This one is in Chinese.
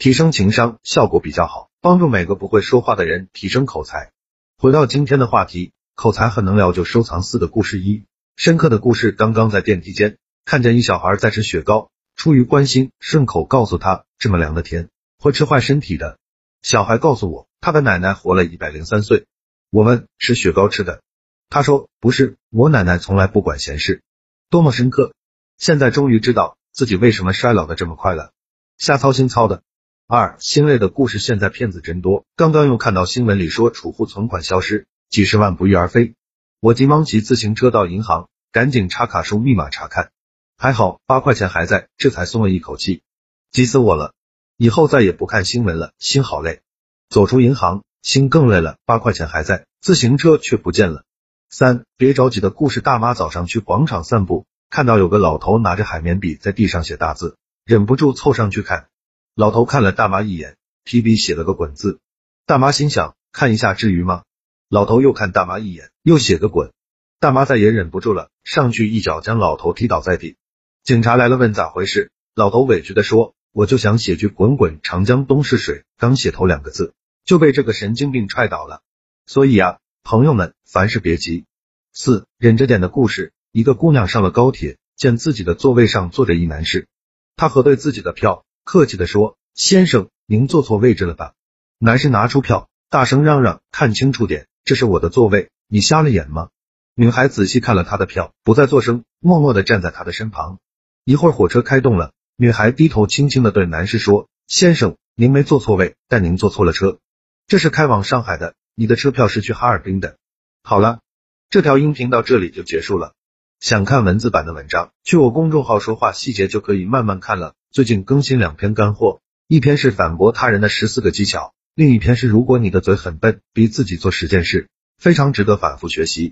提升情商，效果比较好，帮助每个不会说话的人提升口才。回到今天的话题，口才很能聊，就收藏四个故事。一深刻的故事，刚刚在电梯间看见一小孩在吃雪糕。出于关心，顺口告诉他，这么凉的天会吃坏身体的。小孩告诉我，他的奶奶活了一百零三岁。我问，吃雪糕吃的？他说，不是，我奶奶从来不管闲事。多么深刻！现在终于知道自己为什么衰老的这么快了。瞎操心操的。二，心累的故事，现在骗子真多。刚刚又看到新闻里说储户存款消失，几十万不翼而飞。我急忙骑自行车到银行，赶紧插卡输密码查看。还好八块钱还在，这才松了一口气，急死我了！以后再也不看新闻了，心好累。走出银行，心更累了，八块钱还在，自行车却不见了。三，别着急的故事，大妈早上去广场散步，看到有个老头拿着海绵笔在地上写大字，忍不住凑上去看。老头看了大妈一眼，提笔写了个滚字。大妈心想，看一下至于吗？老头又看大妈一眼，又写个滚。大妈再也忍不住了，上去一脚将老头踢倒在地。警察来了，问咋回事？老头委屈的说：“我就想写句‘滚滚长江东逝水’，刚写头两个字，就被这个神经病踹倒了。所以啊，朋友们，凡事别急。”四忍着点的故事：一个姑娘上了高铁，见自己的座位上坐着一男士，她核对自己的票，客气的说：“先生，您坐错位置了吧？”男士拿出票，大声嚷嚷：“看清楚点，这是我的座位，你瞎了眼吗？”女孩仔细看了他的票，不再作声，默默的站在他的身旁。一会儿火车开动了，女孩低头轻轻的对男士说：“先生，您没坐错位，但您坐错了车，这是开往上海的，你的车票是去哈尔滨的。”好了，这条音频到这里就结束了。想看文字版的文章，去我公众号说话细节就可以慢慢看了。最近更新两篇干货，一篇是反驳他人的十四个技巧，另一篇是如果你的嘴很笨，逼自己做十件事，非常值得反复学习。